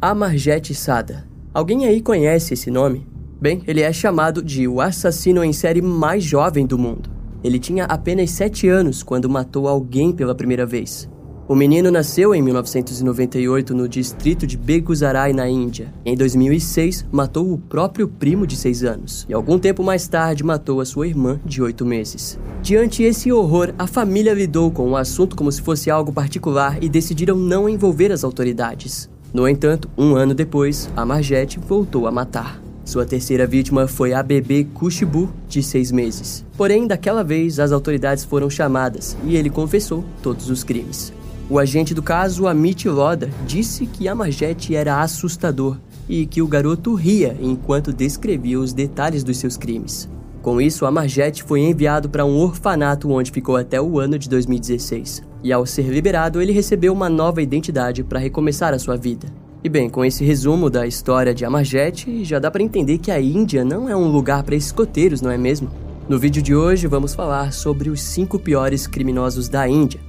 Amarjet Sada. Alguém aí conhece esse nome? Bem, ele é chamado de o assassino em série mais jovem do mundo. Ele tinha apenas 7 anos quando matou alguém pela primeira vez. O menino nasceu em 1998 no distrito de Begusarai, na Índia. Em 2006, matou o próprio primo de 6 anos e algum tempo mais tarde matou a sua irmã de 8 meses. Diante esse horror, a família lidou com o assunto como se fosse algo particular e decidiram não envolver as autoridades. No entanto, um ano depois, a Margette voltou a matar. Sua terceira vítima foi a bebê Kushibu, de seis meses. Porém, daquela vez, as autoridades foram chamadas e ele confessou todos os crimes. O agente do caso, Amit Loda, disse que a Margette era assustador e que o garoto ria enquanto descrevia os detalhes dos seus crimes. Com isso, a Margette foi enviado para um orfanato onde ficou até o ano de 2016. E ao ser liberado, ele recebeu uma nova identidade para recomeçar a sua vida. E bem, com esse resumo da história de Amarjet, já dá para entender que a Índia não é um lugar para escoteiros, não é mesmo? No vídeo de hoje vamos falar sobre os 5 piores criminosos da Índia.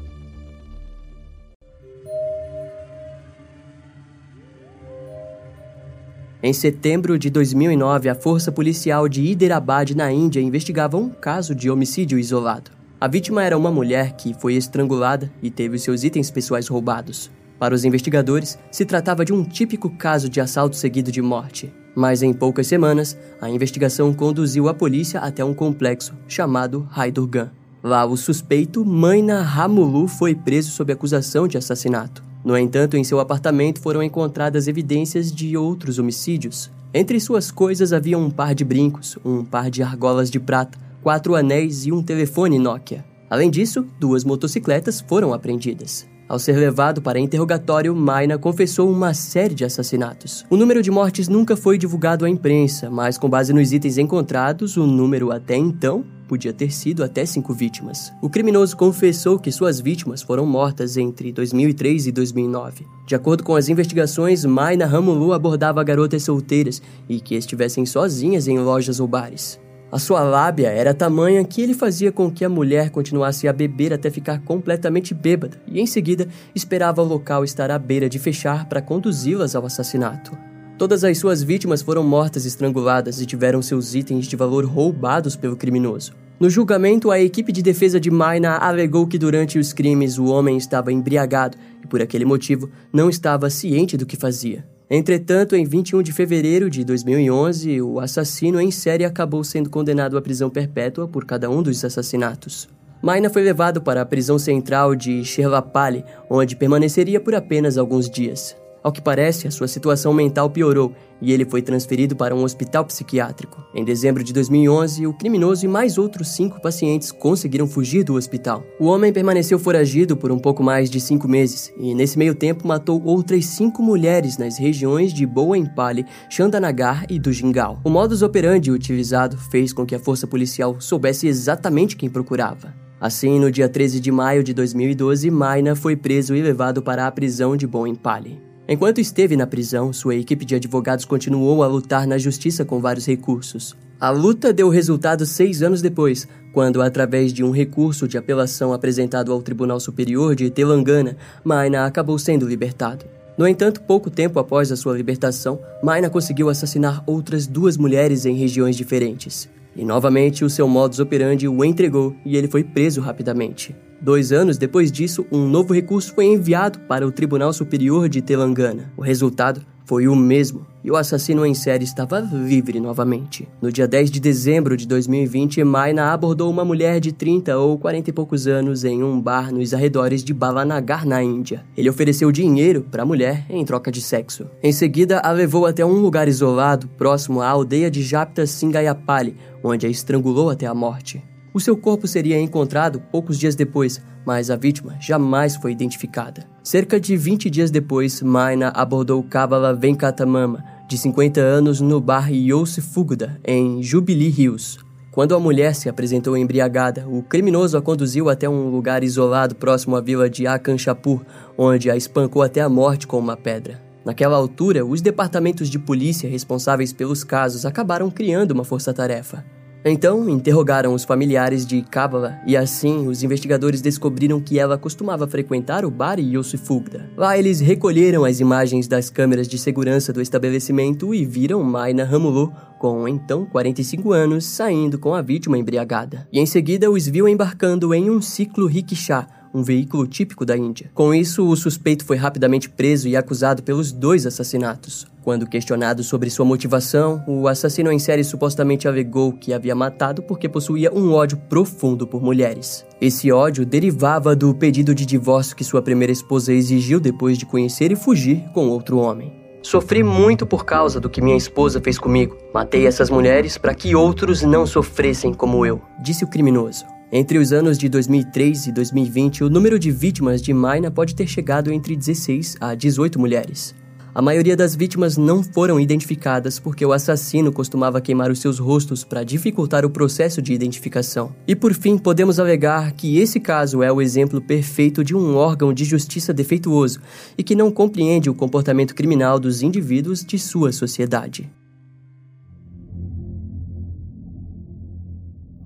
Em setembro de 2009, a Força Policial de Hyderabad, na Índia, investigava um caso de homicídio isolado. A vítima era uma mulher que foi estrangulada e teve seus itens pessoais roubados. Para os investigadores, se tratava de um típico caso de assalto seguido de morte. Mas em poucas semanas, a investigação conduziu a polícia até um complexo chamado Haidurgan. Lá, o suspeito, Maina Ramulu, foi preso sob acusação de assassinato. No entanto, em seu apartamento foram encontradas evidências de outros homicídios. Entre suas coisas havia um par de brincos, um par de argolas de prata, quatro anéis e um telefone Nokia. Além disso, duas motocicletas foram apreendidas. Ao ser levado para interrogatório, Maina confessou uma série de assassinatos. O número de mortes nunca foi divulgado à imprensa, mas com base nos itens encontrados, o número até então podia ter sido até cinco vítimas. O criminoso confessou que suas vítimas foram mortas entre 2003 e 2009. De acordo com as investigações, Maina Ramulu abordava garotas solteiras e que estivessem sozinhas em lojas ou bares. A sua lábia era tamanha que ele fazia com que a mulher continuasse a beber até ficar completamente bêbada e, em seguida, esperava o local estar à beira de fechar para conduzi-las ao assassinato. Todas as suas vítimas foram mortas estranguladas e tiveram seus itens de valor roubados pelo criminoso. No julgamento, a equipe de defesa de Maina alegou que durante os crimes o homem estava embriagado e, por aquele motivo, não estava ciente do que fazia. Entretanto, em 21 de fevereiro de 2011, o assassino em série acabou sendo condenado à prisão perpétua por cada um dos assassinatos. Maina foi levado para a prisão central de Sherlapali, onde permaneceria por apenas alguns dias. Ao que parece, a sua situação mental piorou e ele foi transferido para um hospital psiquiátrico. Em dezembro de 2011, o criminoso e mais outros cinco pacientes conseguiram fugir do hospital. O homem permaneceu foragido por um pouco mais de cinco meses e, nesse meio tempo, matou outras cinco mulheres nas regiões de Boa Empale, Chandanagar e do Jingal. O modus operandi utilizado fez com que a força policial soubesse exatamente quem procurava. Assim, no dia 13 de maio de 2012, Maina foi preso e levado para a prisão de Boa Empale. Enquanto esteve na prisão, sua equipe de advogados continuou a lutar na justiça com vários recursos. A luta deu resultado seis anos depois, quando, através de um recurso de apelação apresentado ao Tribunal Superior de Telangana, Maina acabou sendo libertado. No entanto, pouco tempo após a sua libertação, Maina conseguiu assassinar outras duas mulheres em regiões diferentes. E novamente o seu modus operandi o entregou e ele foi preso rapidamente. Dois anos depois disso, um novo recurso foi enviado para o Tribunal Superior de Telangana. O resultado foi o mesmo e o assassino em série estava livre novamente. No dia 10 de dezembro de 2020, Maina abordou uma mulher de 30 ou 40 e poucos anos em um bar nos arredores de Balanagar, na Índia. Ele ofereceu dinheiro para a mulher em troca de sexo. Em seguida, a levou até um lugar isolado, próximo à aldeia de Japta Singayapali, onde a estrangulou até a morte. O seu corpo seria encontrado poucos dias depois, mas a vítima jamais foi identificada. Cerca de 20 dias depois, Maina abordou Kavala Venkatamama, de 50 anos, no bar Yose Fuguda, em Jubilee Hills. Quando a mulher se apresentou embriagada, o criminoso a conduziu até um lugar isolado próximo à vila de Akanchapur, onde a espancou até a morte com uma pedra. Naquela altura, os departamentos de polícia responsáveis pelos casos acabaram criando uma força-tarefa. Então, interrogaram os familiares de Kavala e assim os investigadores descobriram que ela costumava frequentar o bar Yosifugda. Lá eles recolheram as imagens das câmeras de segurança do estabelecimento e viram Maina Ramulo, com então 45 anos, saindo com a vítima embriagada. E em seguida os viu embarcando em um ciclo rickshaw um veículo típico da Índia. Com isso, o suspeito foi rapidamente preso e acusado pelos dois assassinatos. Quando questionado sobre sua motivação, o assassino em série supostamente alegou que havia matado porque possuía um ódio profundo por mulheres. Esse ódio derivava do pedido de divórcio que sua primeira esposa exigiu depois de conhecer e fugir com outro homem. Sofri muito por causa do que minha esposa fez comigo. Matei essas mulheres para que outros não sofressem como eu, disse o criminoso. Entre os anos de 2003 e 2020, o número de vítimas de Maina pode ter chegado entre 16 a 18 mulheres. A maioria das vítimas não foram identificadas porque o assassino costumava queimar os seus rostos para dificultar o processo de identificação. E por fim, podemos alegar que esse caso é o exemplo perfeito de um órgão de justiça defeituoso e que não compreende o comportamento criminal dos indivíduos de sua sociedade.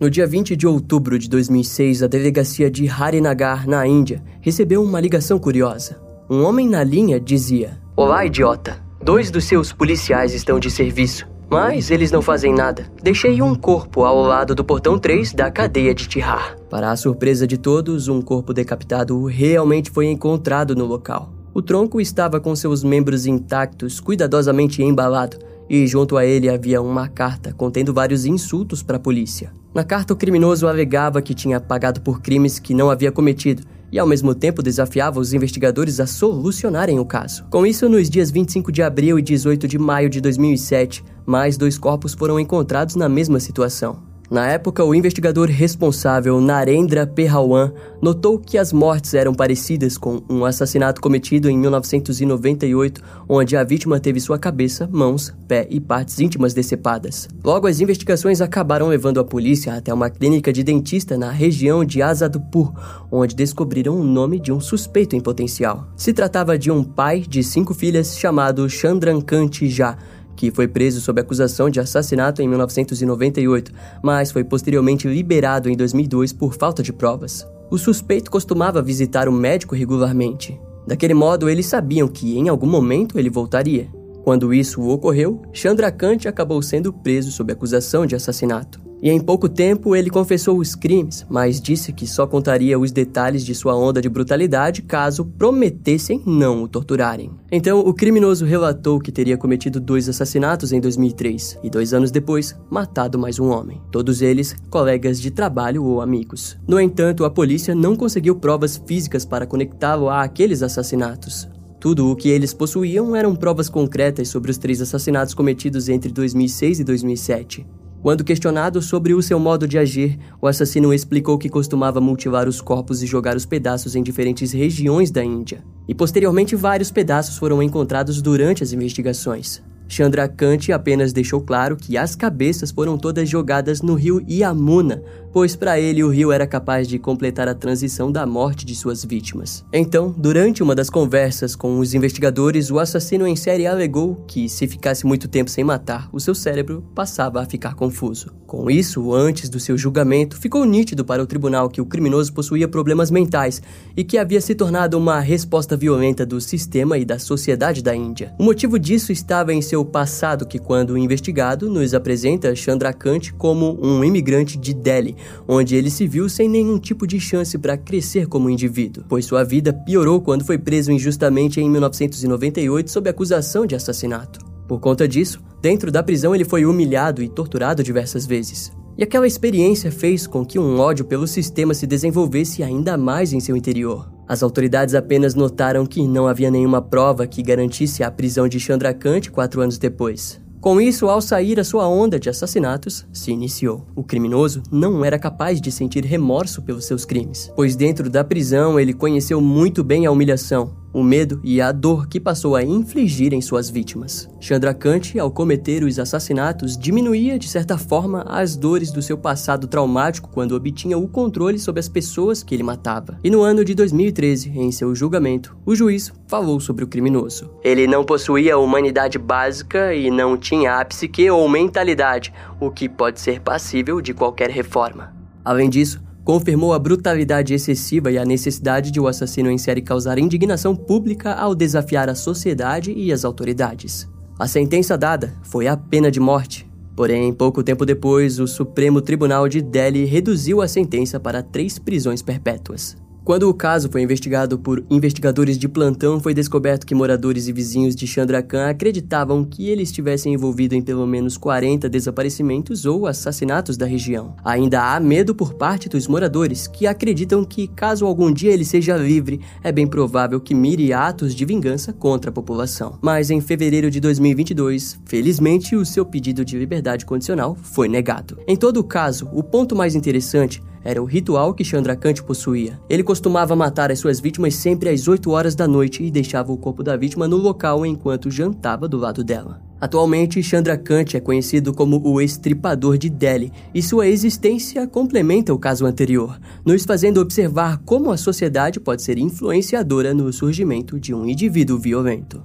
No dia 20 de outubro de 2006, a delegacia de Harinagar, na Índia, recebeu uma ligação curiosa. Um homem na linha dizia: Olá, idiota. Dois dos seus policiais estão de serviço, mas eles não fazem nada. Deixei um corpo ao lado do portão 3 da cadeia de Tihar. Para a surpresa de todos, um corpo decapitado realmente foi encontrado no local. O tronco estava com seus membros intactos, cuidadosamente embalado, e junto a ele havia uma carta contendo vários insultos para a polícia. Na carta, o criminoso alegava que tinha pagado por crimes que não havia cometido e, ao mesmo tempo, desafiava os investigadores a solucionarem o caso. Com isso, nos dias 25 de abril e 18 de maio de 2007, mais dois corpos foram encontrados na mesma situação. Na época, o investigador responsável, Narendra Perhawan, notou que as mortes eram parecidas com um assassinato cometido em 1998, onde a vítima teve sua cabeça, mãos, pé e partes íntimas decepadas. Logo, as investigações acabaram levando a polícia até uma clínica de dentista na região de Azadpur, onde descobriram o nome de um suspeito em potencial. Se tratava de um pai de cinco filhas chamado Chandrakant Jha, que foi preso sob acusação de assassinato em 1998, mas foi posteriormente liberado em 2002 por falta de provas. O suspeito costumava visitar o médico regularmente. Daquele modo, eles sabiam que em algum momento ele voltaria. Quando isso ocorreu, Chandrakant acabou sendo preso sob acusação de assassinato. E em pouco tempo ele confessou os crimes, mas disse que só contaria os detalhes de sua onda de brutalidade caso prometessem não o torturarem. Então, o criminoso relatou que teria cometido dois assassinatos em 2003 e dois anos depois matado mais um homem, todos eles colegas de trabalho ou amigos. No entanto, a polícia não conseguiu provas físicas para conectá-lo a aqueles assassinatos. Tudo o que eles possuíam eram provas concretas sobre os três assassinatos cometidos entre 2006 e 2007. Quando questionado sobre o seu modo de agir, o assassino explicou que costumava mutilar os corpos e jogar os pedaços em diferentes regiões da Índia. E posteriormente, vários pedaços foram encontrados durante as investigações. Chandra Kant apenas deixou claro que as cabeças foram todas jogadas no rio Yamuna, pois para ele o rio era capaz de completar a transição da morte de suas vítimas. Então, durante uma das conversas com os investigadores, o assassino em série alegou que se ficasse muito tempo sem matar, o seu cérebro passava a ficar confuso. Com isso, antes do seu julgamento, ficou nítido para o tribunal que o criminoso possuía problemas mentais e que havia se tornado uma resposta violenta do sistema e da sociedade da Índia. O motivo disso estava em seu passado, que, quando investigado, nos apresenta Chandrakant como um imigrante de Delhi, onde ele se viu sem nenhum tipo de chance para crescer como indivíduo, pois sua vida piorou quando foi preso injustamente em 1998 sob acusação de assassinato. Por conta disso, dentro da prisão ele foi humilhado e torturado diversas vezes. E aquela experiência fez com que um ódio pelo sistema se desenvolvesse ainda mais em seu interior. As autoridades apenas notaram que não havia nenhuma prova que garantisse a prisão de Chandrakant quatro anos depois. Com isso, ao sair a sua onda de assassinatos, se iniciou. O criminoso não era capaz de sentir remorso pelos seus crimes, pois dentro da prisão ele conheceu muito bem a humilhação. O medo e a dor que passou a infligir em suas vítimas. Chandrakant, ao cometer os assassinatos, diminuía de certa forma as dores do seu passado traumático quando obtinha o controle sobre as pessoas que ele matava. E no ano de 2013, em seu julgamento, o juiz falou sobre o criminoso. Ele não possuía humanidade básica e não tinha a psique ou mentalidade, o que pode ser passível de qualquer reforma. Além disso, confirmou a brutalidade excessiva e a necessidade de o assassino em série causar indignação pública ao desafiar a sociedade e as autoridades. A sentença dada foi a pena de morte. Porém, pouco tempo depois, o Supremo Tribunal de Delhi reduziu a sentença para três prisões perpétuas. Quando o caso foi investigado por investigadores de plantão, foi descoberto que moradores e vizinhos de Chandrakhan acreditavam que ele estivesse envolvido em pelo menos 40 desaparecimentos ou assassinatos da região. Ainda há medo por parte dos moradores, que acreditam que, caso algum dia ele seja livre, é bem provável que mire atos de vingança contra a população. Mas em fevereiro de 2022, felizmente, o seu pedido de liberdade condicional foi negado. Em todo caso, o ponto mais interessante era o ritual que Chandrakant possuía. Ele costumava matar as suas vítimas sempre às 8 horas da noite e deixava o corpo da vítima no local enquanto jantava do lado dela. Atualmente, Chandrakant é conhecido como o Estripador de Delhi, e sua existência complementa o caso anterior, nos fazendo observar como a sociedade pode ser influenciadora no surgimento de um indivíduo violento.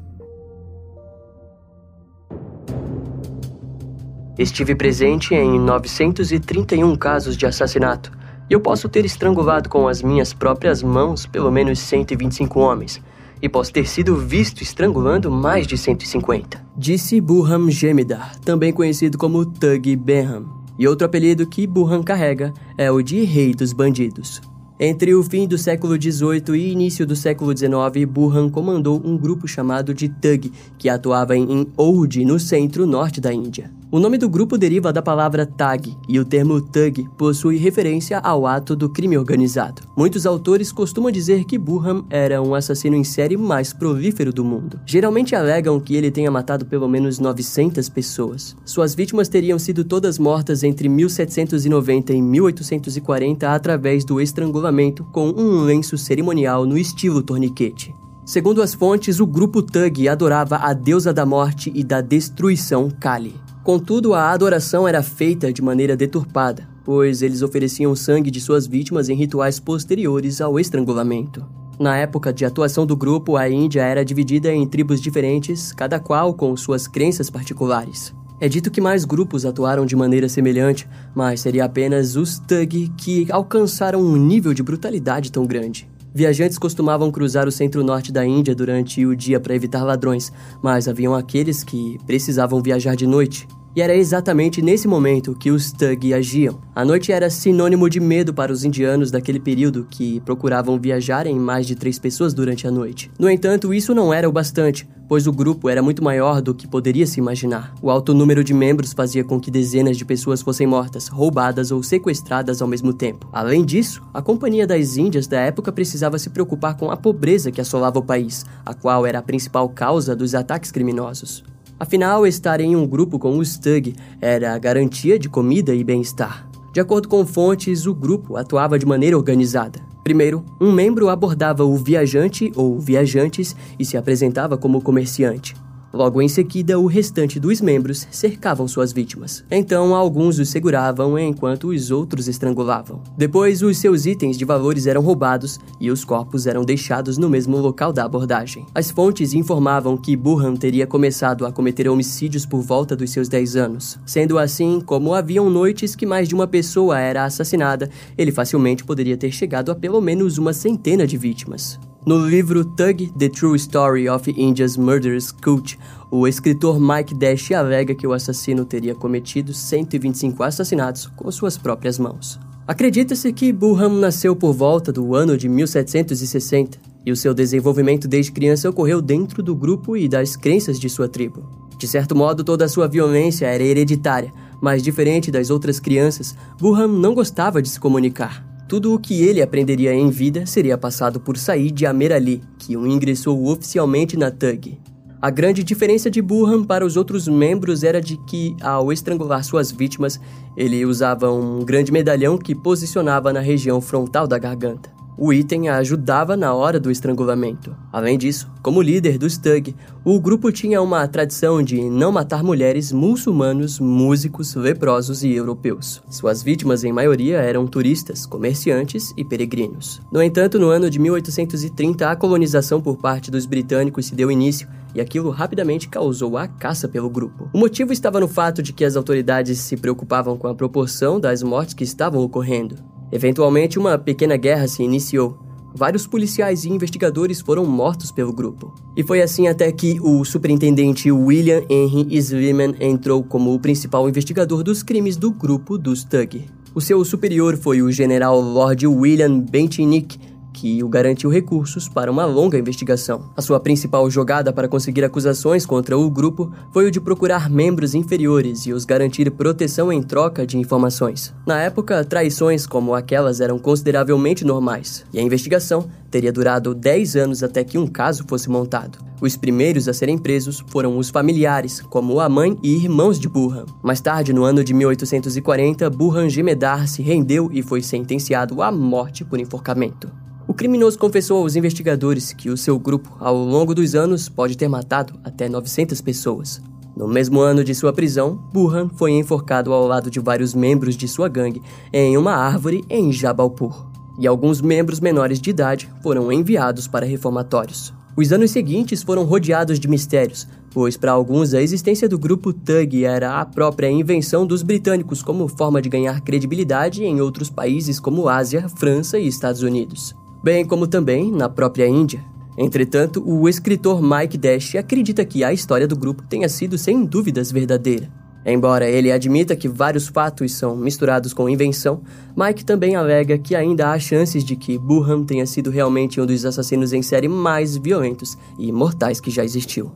Estive presente em 931 casos de assassinato, eu posso ter estrangulado com as minhas próprias mãos pelo menos 125 homens, e posso ter sido visto estrangulando mais de 150. Disse Burham Gemidar, também conhecido como Tug Benham. E outro apelido que Burham carrega é o de Rei dos Bandidos. Entre o fim do século XVIII e início do século XIX, Burhan comandou um grupo chamado de Thug, que atuava em Oudh, no centro-norte da Índia. O nome do grupo deriva da palavra tag, e o termo thug possui referência ao ato do crime organizado. Muitos autores costumam dizer que Burham era um assassino em série mais prolífero do mundo. Geralmente alegam que ele tenha matado pelo menos 900 pessoas. Suas vítimas teriam sido todas mortas entre 1790 e 1840 através do estrangulamento com um lenço cerimonial no estilo torniquete. Segundo as fontes, o grupo Thug adorava a deusa da morte e da destruição Kali. Contudo, a adoração era feita de maneira deturpada, pois eles ofereciam sangue de suas vítimas em rituais posteriores ao estrangulamento. Na época de atuação do grupo, a Índia era dividida em tribos diferentes, cada qual com suas crenças particulares. É dito que mais grupos atuaram de maneira semelhante, mas seria apenas os Thug que alcançaram um nível de brutalidade tão grande. Viajantes costumavam cruzar o centro-norte da Índia durante o dia para evitar ladrões, mas haviam aqueles que precisavam viajar de noite. E era exatamente nesse momento que os Thug agiam. A noite era sinônimo de medo para os indianos daquele período que procuravam viajar em mais de três pessoas durante a noite. No entanto, isso não era o bastante, pois o grupo era muito maior do que poderia se imaginar. O alto número de membros fazia com que dezenas de pessoas fossem mortas, roubadas ou sequestradas ao mesmo tempo. Além disso, a Companhia das Índias da época precisava se preocupar com a pobreza que assolava o país, a qual era a principal causa dos ataques criminosos. Afinal, estar em um grupo com os Thug era a garantia de comida e bem-estar. De acordo com fontes, o grupo atuava de maneira organizada. Primeiro, um membro abordava o viajante ou viajantes e se apresentava como comerciante. Logo em seguida, o restante dos membros cercavam suas vítimas. Então, alguns os seguravam enquanto os outros estrangulavam. Depois, os seus itens de valores eram roubados e os corpos eram deixados no mesmo local da abordagem. As fontes informavam que Burhan teria começado a cometer homicídios por volta dos seus 10 anos. Sendo assim, como haviam noites que mais de uma pessoa era assassinada, ele facilmente poderia ter chegado a pelo menos uma centena de vítimas. No livro Thug: The True Story of India's Murderous Cult, o escritor Mike Dash alega que o assassino teria cometido 125 assassinatos com suas próprias mãos. Acredita-se que Burham nasceu por volta do ano de 1760 e o seu desenvolvimento desde criança ocorreu dentro do grupo e das crenças de sua tribo. De certo modo, toda a sua violência era hereditária, mas diferente das outras crianças, Burham não gostava de se comunicar. Tudo o que ele aprenderia em vida seria passado por Said Amer Ali, que o ingressou oficialmente na Thug. A grande diferença de Burhan para os outros membros era de que, ao estrangular suas vítimas, ele usava um grande medalhão que posicionava na região frontal da garganta. O item a ajudava na hora do estrangulamento. Além disso, como líder do Stug, o grupo tinha uma tradição de não matar mulheres, muçulmanos, músicos, leprosos e europeus. Suas vítimas, em maioria, eram turistas, comerciantes e peregrinos. No entanto, no ano de 1830, a colonização por parte dos britânicos se deu início e aquilo rapidamente causou a caça pelo grupo. O motivo estava no fato de que as autoridades se preocupavam com a proporção das mortes que estavam ocorrendo. Eventualmente, uma pequena guerra se iniciou. Vários policiais e investigadores foram mortos pelo grupo. E foi assim até que o superintendente William Henry Sleeman entrou como o principal investigador dos crimes do grupo dos Tug. O seu superior foi o general Lord William Bentinick, que o garantiu recursos para uma longa investigação. A sua principal jogada para conseguir acusações contra o grupo foi o de procurar membros inferiores e os garantir proteção em troca de informações. Na época, traições como aquelas eram consideravelmente normais, e a investigação teria durado 10 anos até que um caso fosse montado. Os primeiros a serem presos foram os familiares, como a mãe e irmãos de Burhan. Mais tarde, no ano de 1840, Burhan Gemedar se rendeu e foi sentenciado à morte por enforcamento. Criminoso confessou aos investigadores que o seu grupo, ao longo dos anos, pode ter matado até 900 pessoas. No mesmo ano de sua prisão, Burhan foi enforcado ao lado de vários membros de sua gangue em uma árvore em Jabalpur, e alguns membros menores de idade foram enviados para reformatórios. Os anos seguintes foram rodeados de mistérios, pois para alguns a existência do grupo Thug era a própria invenção dos britânicos como forma de ganhar credibilidade em outros países como Ásia, França e Estados Unidos bem como também na própria Índia. Entretanto, o escritor Mike Dash acredita que a história do grupo tenha sido sem dúvidas verdadeira. Embora ele admita que vários fatos são misturados com invenção, Mike também alega que ainda há chances de que Burham tenha sido realmente um dos assassinos em série mais violentos e mortais que já existiu.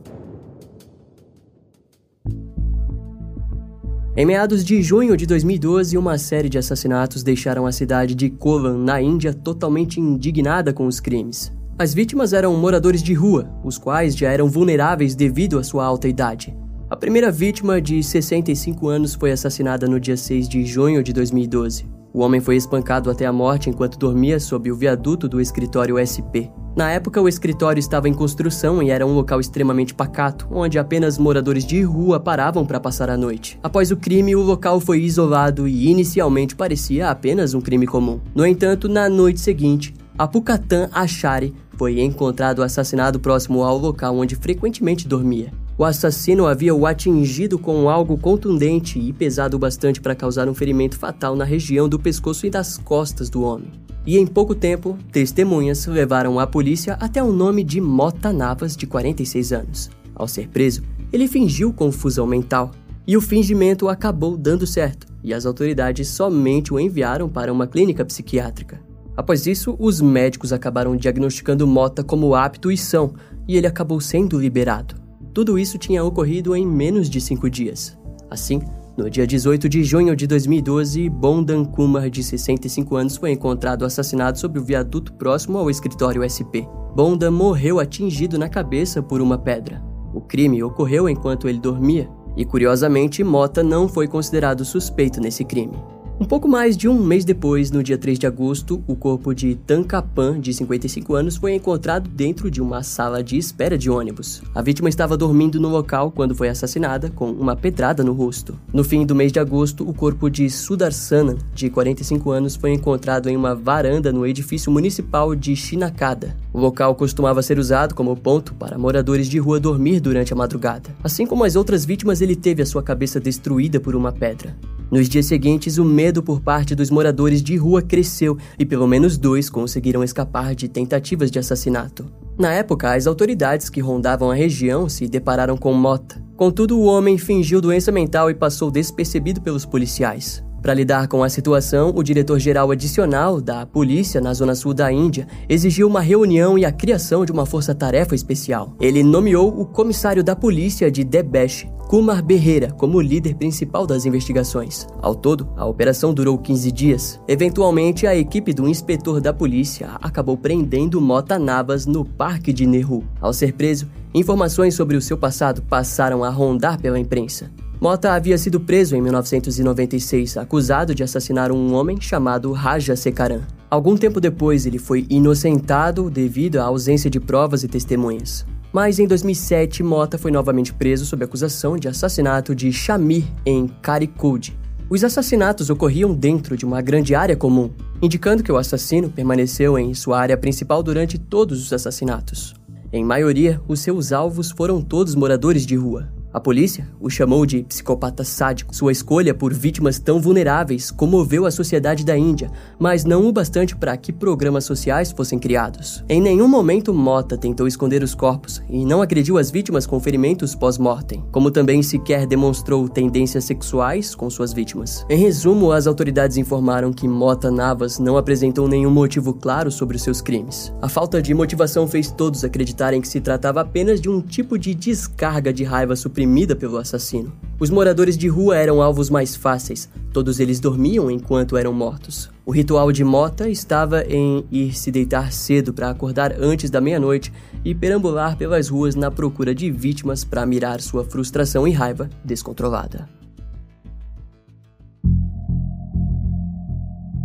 Em meados de junho de 2012, uma série de assassinatos deixaram a cidade de Kolan, na Índia, totalmente indignada com os crimes. As vítimas eram moradores de rua, os quais já eram vulneráveis devido à sua alta idade. A primeira vítima, de 65 anos, foi assassinada no dia 6 de junho de 2012. O homem foi espancado até a morte enquanto dormia sob o viaduto do escritório SP. Na época, o escritório estava em construção e era um local extremamente pacato, onde apenas moradores de rua paravam para passar a noite. Após o crime, o local foi isolado e inicialmente parecia apenas um crime comum. No entanto, na noite seguinte, Apukatan Achari foi encontrado assassinado próximo ao local onde frequentemente dormia. O assassino havia o atingido com algo contundente e pesado bastante para causar um ferimento fatal na região do pescoço e das costas do homem. E em pouco tempo, testemunhas levaram a polícia até o nome de Mota Navas, de 46 anos. Ao ser preso, ele fingiu confusão mental, e o fingimento acabou dando certo, e as autoridades somente o enviaram para uma clínica psiquiátrica. Após isso, os médicos acabaram diagnosticando Mota como apto e são, e ele acabou sendo liberado. Tudo isso tinha ocorrido em menos de cinco dias. Assim, no dia 18 de junho de 2012, Bondan Kumar, de 65 anos, foi encontrado assassinado sobre o viaduto próximo ao escritório SP. Bondan morreu atingido na cabeça por uma pedra. O crime ocorreu enquanto ele dormia, e curiosamente, Mota não foi considerado suspeito nesse crime. Um pouco mais de um mês depois, no dia 3 de agosto, o corpo de Tankapan, de 55 anos, foi encontrado dentro de uma sala de espera de ônibus. A vítima estava dormindo no local quando foi assassinada, com uma pedrada no rosto. No fim do mês de agosto, o corpo de Sudarsana, de 45 anos, foi encontrado em uma varanda no edifício municipal de Shinakada. O local costumava ser usado como ponto para moradores de rua dormir durante a madrugada. Assim como as outras vítimas, ele teve a sua cabeça destruída por uma pedra. Nos dias seguintes, o medo por parte dos moradores de rua cresceu e pelo menos dois conseguiram escapar de tentativas de assassinato. Na época, as autoridades que rondavam a região se depararam com Mota. Contudo, o homem fingiu doença mental e passou despercebido pelos policiais. Para lidar com a situação, o diretor-geral adicional da polícia na zona sul da Índia exigiu uma reunião e a criação de uma força-tarefa especial. Ele nomeou o comissário da polícia de Debesh, Kumar Berreira, como líder principal das investigações. Ao todo, a operação durou 15 dias. Eventualmente, a equipe do inspetor da polícia acabou prendendo Mota Navas no Parque de Nehru. Ao ser preso, informações sobre o seu passado passaram a rondar pela imprensa. Mota havia sido preso em 1996, acusado de assassinar um homem chamado Raja Sekaran. Algum tempo depois, ele foi inocentado devido à ausência de provas e testemunhas. Mas em 2007, Mota foi novamente preso sob acusação de assassinato de Shamir em Caricude. Os assassinatos ocorriam dentro de uma grande área comum, indicando que o assassino permaneceu em sua área principal durante todos os assassinatos. Em maioria, os seus alvos foram todos moradores de rua. A polícia o chamou de psicopata sádico. Sua escolha por vítimas tão vulneráveis comoveu a sociedade da Índia, mas não o bastante para que programas sociais fossem criados. Em nenhum momento Mota tentou esconder os corpos e não agrediu as vítimas com ferimentos pós-mortem, como também sequer demonstrou tendências sexuais com suas vítimas. Em resumo, as autoridades informaram que Mota Navas não apresentou nenhum motivo claro sobre seus crimes. A falta de motivação fez todos acreditarem que se tratava apenas de um tipo de descarga de raiva suprimida oprimida pelo assassino. Os moradores de rua eram alvos mais fáceis, todos eles dormiam enquanto eram mortos. O ritual de Mota estava em ir se deitar cedo para acordar antes da meia-noite e perambular pelas ruas na procura de vítimas para mirar sua frustração e raiva descontrolada.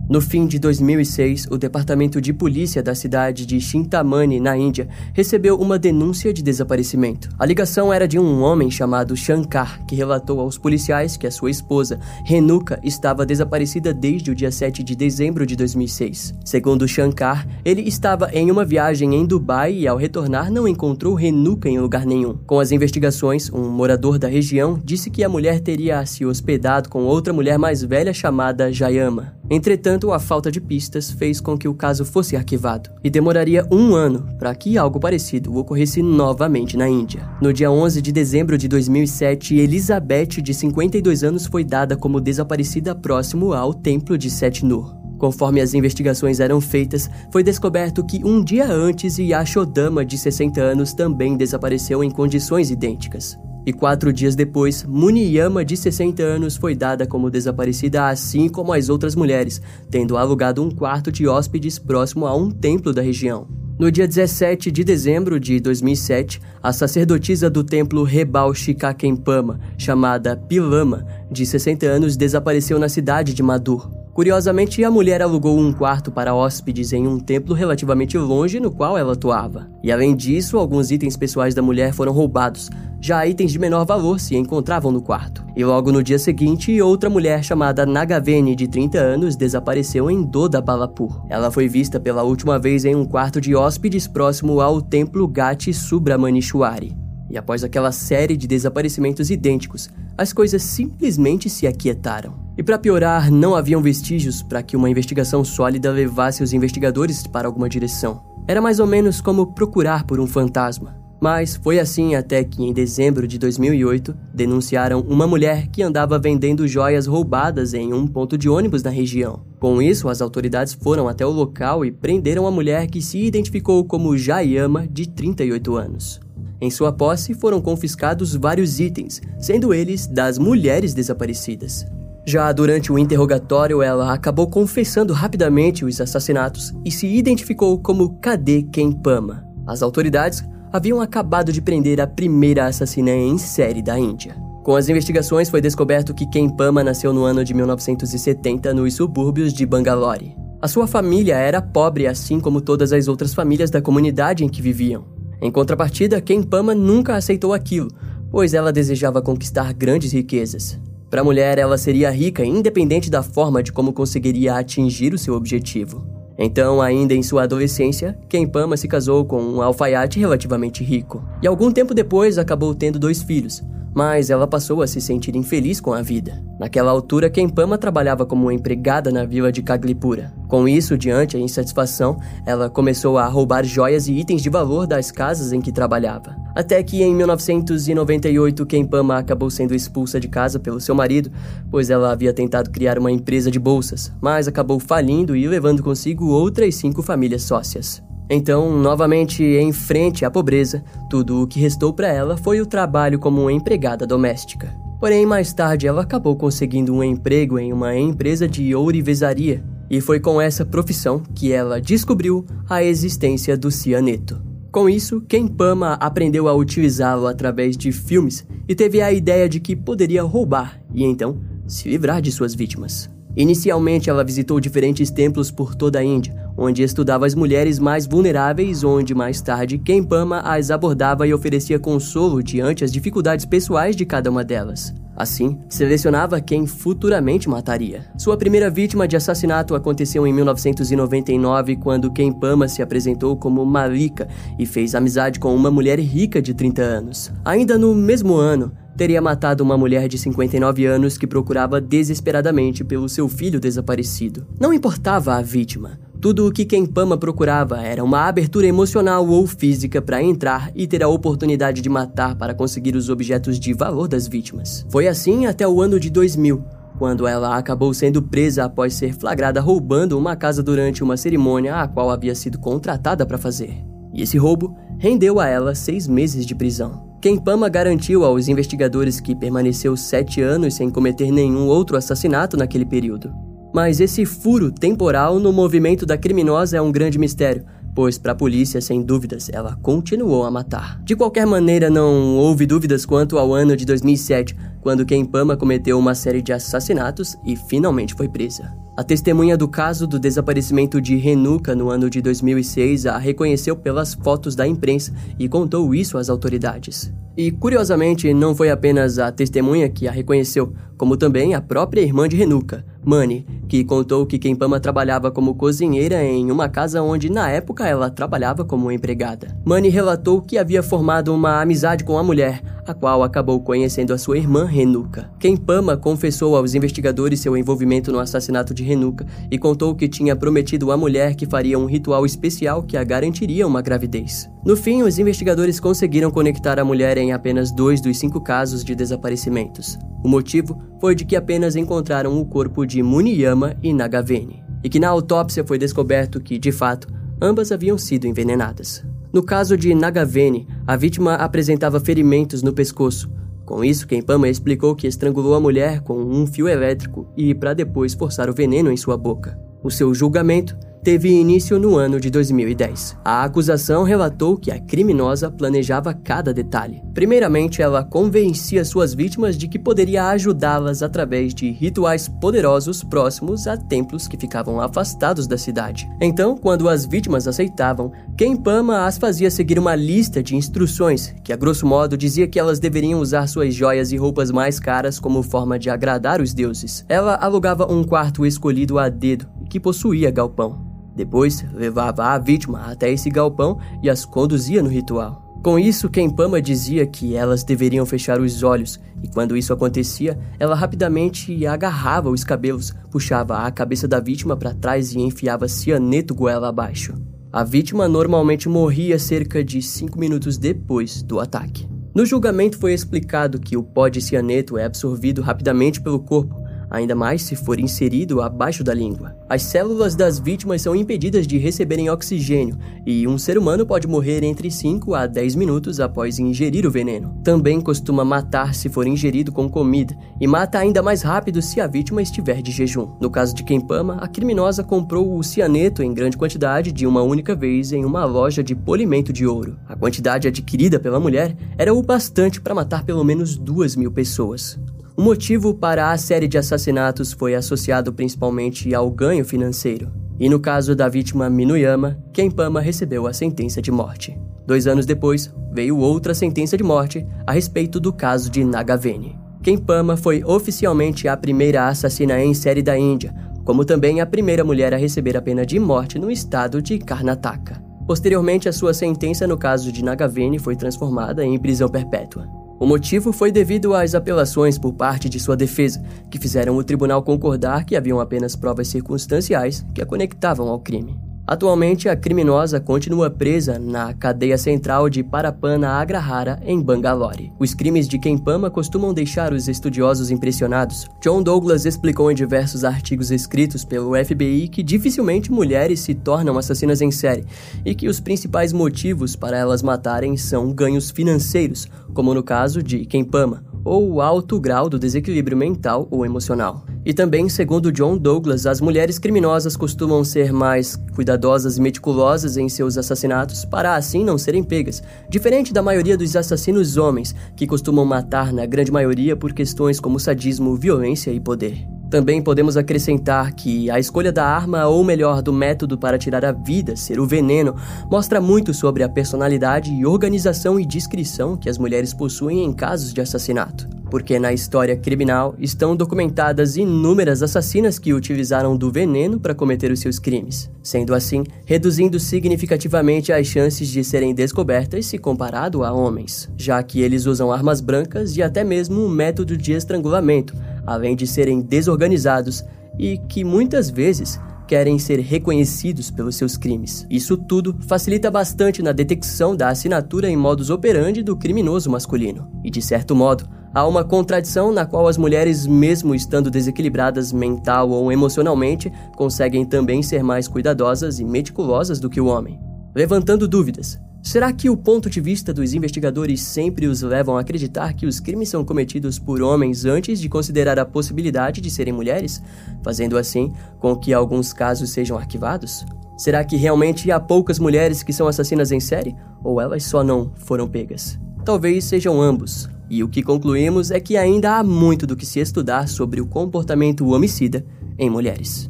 No fim de 2006, o Departamento de Polícia da cidade de Chintamani, na Índia, recebeu uma denúncia de desaparecimento. A ligação era de um homem chamado Shankar, que relatou aos policiais que a sua esposa, Renuka, estava desaparecida desde o dia 7 de dezembro de 2006. Segundo Shankar, ele estava em uma viagem em Dubai e, ao retornar, não encontrou Renuka em lugar nenhum. Com as investigações, um morador da região disse que a mulher teria se hospedado com outra mulher mais velha chamada Jayama. Entretanto, a falta de pistas fez com que o caso fosse arquivado, e demoraria um ano para que algo parecido ocorresse novamente na Índia. No dia 11 de dezembro de 2007, Elizabeth, de 52 anos, foi dada como desaparecida próximo ao Templo de Set Nur. Conforme as investigações eram feitas, foi descoberto que um dia antes Yashodama, de 60 anos, também desapareceu em condições idênticas. E quatro dias depois, Muniyama, de 60 anos, foi dada como desaparecida, assim como as outras mulheres, tendo alugado um quarto de hóspedes próximo a um templo da região. No dia 17 de dezembro de 2007, a sacerdotisa do templo Rebal Shikakempama, chamada Pilama, de 60 anos, desapareceu na cidade de Madur. Curiosamente, a mulher alugou um quarto para hóspedes em um templo relativamente longe no qual ela atuava. E além disso, alguns itens pessoais da mulher foram roubados, já itens de menor valor se encontravam no quarto. E logo no dia seguinte, outra mulher chamada Nagaveni, de 30 anos, desapareceu em Dodabalapur. Ela foi vista pela última vez em um quarto de hóspedes próximo ao templo Gati Subramanichuari. E após aquela série de desaparecimentos idênticos, as coisas simplesmente se aquietaram. E para piorar, não haviam vestígios para que uma investigação sólida levasse os investigadores para alguma direção. Era mais ou menos como procurar por um fantasma. Mas foi assim até que, em dezembro de 2008, denunciaram uma mulher que andava vendendo joias roubadas em um ponto de ônibus na região. Com isso, as autoridades foram até o local e prenderam a mulher que se identificou como Jayama, de 38 anos. Em sua posse foram confiscados vários itens, sendo eles das mulheres desaparecidas. Já durante o interrogatório, ela acabou confessando rapidamente os assassinatos e se identificou como Kade Kempama. As autoridades haviam acabado de prender a primeira assassina em série da Índia. Com as investigações, foi descoberto que Kempama nasceu no ano de 1970 nos subúrbios de Bangalore. A sua família era pobre, assim como todas as outras famílias da comunidade em que viviam. Em contrapartida, Kempama nunca aceitou aquilo, pois ela desejava conquistar grandes riquezas. Para a mulher, ela seria rica independente da forma de como conseguiria atingir o seu objetivo. Então, ainda em sua adolescência, Kempama se casou com um alfaiate relativamente rico. E algum tempo depois acabou tendo dois filhos, mas ela passou a se sentir infeliz com a vida. Naquela altura, Kempama trabalhava como empregada na vila de Kaglipura. Com isso, diante a insatisfação, ela começou a roubar joias e itens de valor das casas em que trabalhava. Até que em 1998, Kempama acabou sendo expulsa de casa pelo seu marido, pois ela havia tentado criar uma empresa de bolsas, mas acabou falindo e levando consigo outras cinco famílias sócias. Então, novamente em frente à pobreza, tudo o que restou para ela foi o trabalho como empregada doméstica. Porém, mais tarde ela acabou conseguindo um emprego em uma empresa de ourivesaria, e foi com essa profissão que ela descobriu a existência do cianeto. Com isso, Ken Pama aprendeu a utilizá-lo através de filmes e teve a ideia de que poderia roubar e então se livrar de suas vítimas. Inicialmente, ela visitou diferentes templos por toda a Índia, onde estudava as mulheres mais vulneráveis, onde mais tarde Kempama as abordava e oferecia consolo diante as dificuldades pessoais de cada uma delas. Assim, selecionava quem futuramente mataria. Sua primeira vítima de assassinato aconteceu em 1999, quando Kempama se apresentou como Malika e fez amizade com uma mulher rica de 30 anos. Ainda no mesmo ano, teria matado uma mulher de 59 anos que procurava desesperadamente pelo seu filho desaparecido. Não importava a vítima. Tudo o que Kempama procurava era uma abertura emocional ou física para entrar e ter a oportunidade de matar para conseguir os objetos de valor das vítimas. Foi assim até o ano de 2000, quando ela acabou sendo presa após ser flagrada roubando uma casa durante uma cerimônia a qual havia sido contratada para fazer. E esse roubo rendeu a ela seis meses de prisão. Kempama garantiu aos investigadores que permaneceu sete anos sem cometer nenhum outro assassinato naquele período. Mas esse furo temporal no movimento da criminosa é um grande mistério, pois para a polícia, sem dúvidas, ela continuou a matar. De qualquer maneira, não houve dúvidas quanto ao ano de 2007, quando Kempama cometeu uma série de assassinatos e finalmente foi presa. A testemunha do caso do desaparecimento de Renuka no ano de 2006 a reconheceu pelas fotos da imprensa e contou isso às autoridades. E curiosamente, não foi apenas a testemunha que a reconheceu, como também a própria irmã de Renuka, Mani, que contou que Kempama trabalhava como cozinheira em uma casa onde na época ela trabalhava como empregada. Mani relatou que havia formado uma amizade com a mulher, a qual acabou conhecendo a sua irmã Renuka. Kempama confessou aos investigadores seu envolvimento no assassinato de Renuka e contou que tinha prometido à mulher que faria um ritual especial que a garantiria uma gravidez. No fim, os investigadores conseguiram conectar a mulher em apenas dois dos cinco casos de desaparecimentos. O motivo foi de que apenas encontraram o corpo de Muniyama e Nagavene, e que na autópsia foi descoberto que, de fato, ambas haviam sido envenenadas. No caso de Nagavene, a vítima apresentava ferimentos no pescoço. Com isso, Kempama explicou que estrangulou a mulher com um fio elétrico e para depois forçar o veneno em sua boca. O seu julgamento teve início no ano de 2010. A acusação relatou que a criminosa planejava cada detalhe. Primeiramente, ela convencia suas vítimas de que poderia ajudá-las através de rituais poderosos próximos a templos que ficavam afastados da cidade. Então, quando as vítimas aceitavam, Kempama as fazia seguir uma lista de instruções que, a grosso modo, dizia que elas deveriam usar suas joias e roupas mais caras como forma de agradar os deuses. Ela alugava um quarto escolhido a dedo que possuía galpão. Depois, levava a vítima até esse galpão e as conduzia no ritual. Com isso, Kempama dizia que elas deveriam fechar os olhos, e quando isso acontecia, ela rapidamente agarrava os cabelos, puxava a cabeça da vítima para trás e enfiava cianeto goela abaixo. A vítima normalmente morria cerca de 5 minutos depois do ataque. No julgamento foi explicado que o pó de cianeto é absorvido rapidamente pelo corpo, ainda mais se for inserido abaixo da língua. As células das vítimas são impedidas de receberem oxigênio e um ser humano pode morrer entre 5 a 10 minutos após ingerir o veneno. Também costuma matar se for ingerido com comida e mata ainda mais rápido se a vítima estiver de jejum. No caso de Kempama, a criminosa comprou o cianeto em grande quantidade de uma única vez em uma loja de polimento de ouro. A quantidade adquirida pela mulher era o bastante para matar pelo menos duas mil pessoas. O motivo para a série de assassinatos foi associado principalmente ao ganho financeiro. E no caso da vítima Minuyama, Kempama recebeu a sentença de morte. Dois anos depois, veio outra sentença de morte a respeito do caso de Nagaveni. Kempama foi oficialmente a primeira assassina em série da Índia, como também a primeira mulher a receber a pena de morte no estado de Karnataka. Posteriormente, a sua sentença no caso de Nagaveni foi transformada em prisão perpétua. O motivo foi devido às apelações por parte de sua defesa, que fizeram o tribunal concordar que haviam apenas provas circunstanciais que a conectavam ao crime. Atualmente, a criminosa continua presa na cadeia central de Parapana Agrahara, em Bangalore. Os crimes de Kempama costumam deixar os estudiosos impressionados. John Douglas explicou em diversos artigos escritos pelo FBI que dificilmente mulheres se tornam assassinas em série e que os principais motivos para elas matarem são ganhos financeiros, como no caso de Kempama, ou o alto grau do desequilíbrio mental ou emocional. E também, segundo John Douglas, as mulheres criminosas costumam ser mais cuidadosas e meticulosas em seus assassinatos para assim não serem pegas, diferente da maioria dos assassinos homens, que costumam matar na grande maioria por questões como sadismo, violência e poder. Também podemos acrescentar que a escolha da arma, ou melhor, do método para tirar a vida, ser o veneno, mostra muito sobre a personalidade organização e discrição que as mulheres possuem em casos de assassinato. Porque na história criminal estão documentadas inúmeras assassinas que utilizaram do veneno para cometer os seus crimes, sendo assim reduzindo significativamente as chances de serem descobertas se comparado a homens, já que eles usam armas brancas e até mesmo um método de estrangulamento além de serem desorganizados e que muitas vezes querem ser reconhecidos pelos seus crimes. Isso tudo facilita bastante na detecção da assinatura em modus operandi do criminoso masculino. E de certo modo, há uma contradição na qual as mulheres, mesmo estando desequilibradas mental ou emocionalmente, conseguem também ser mais cuidadosas e meticulosas do que o homem. Levantando dúvidas, Será que o ponto de vista dos investigadores sempre os levam a acreditar que os crimes são cometidos por homens antes de considerar a possibilidade de serem mulheres, fazendo assim com que alguns casos sejam arquivados? Será que realmente há poucas mulheres que são assassinas em série? Ou elas só não foram pegas? Talvez sejam ambos. E o que concluímos é que ainda há muito do que se estudar sobre o comportamento homicida em mulheres.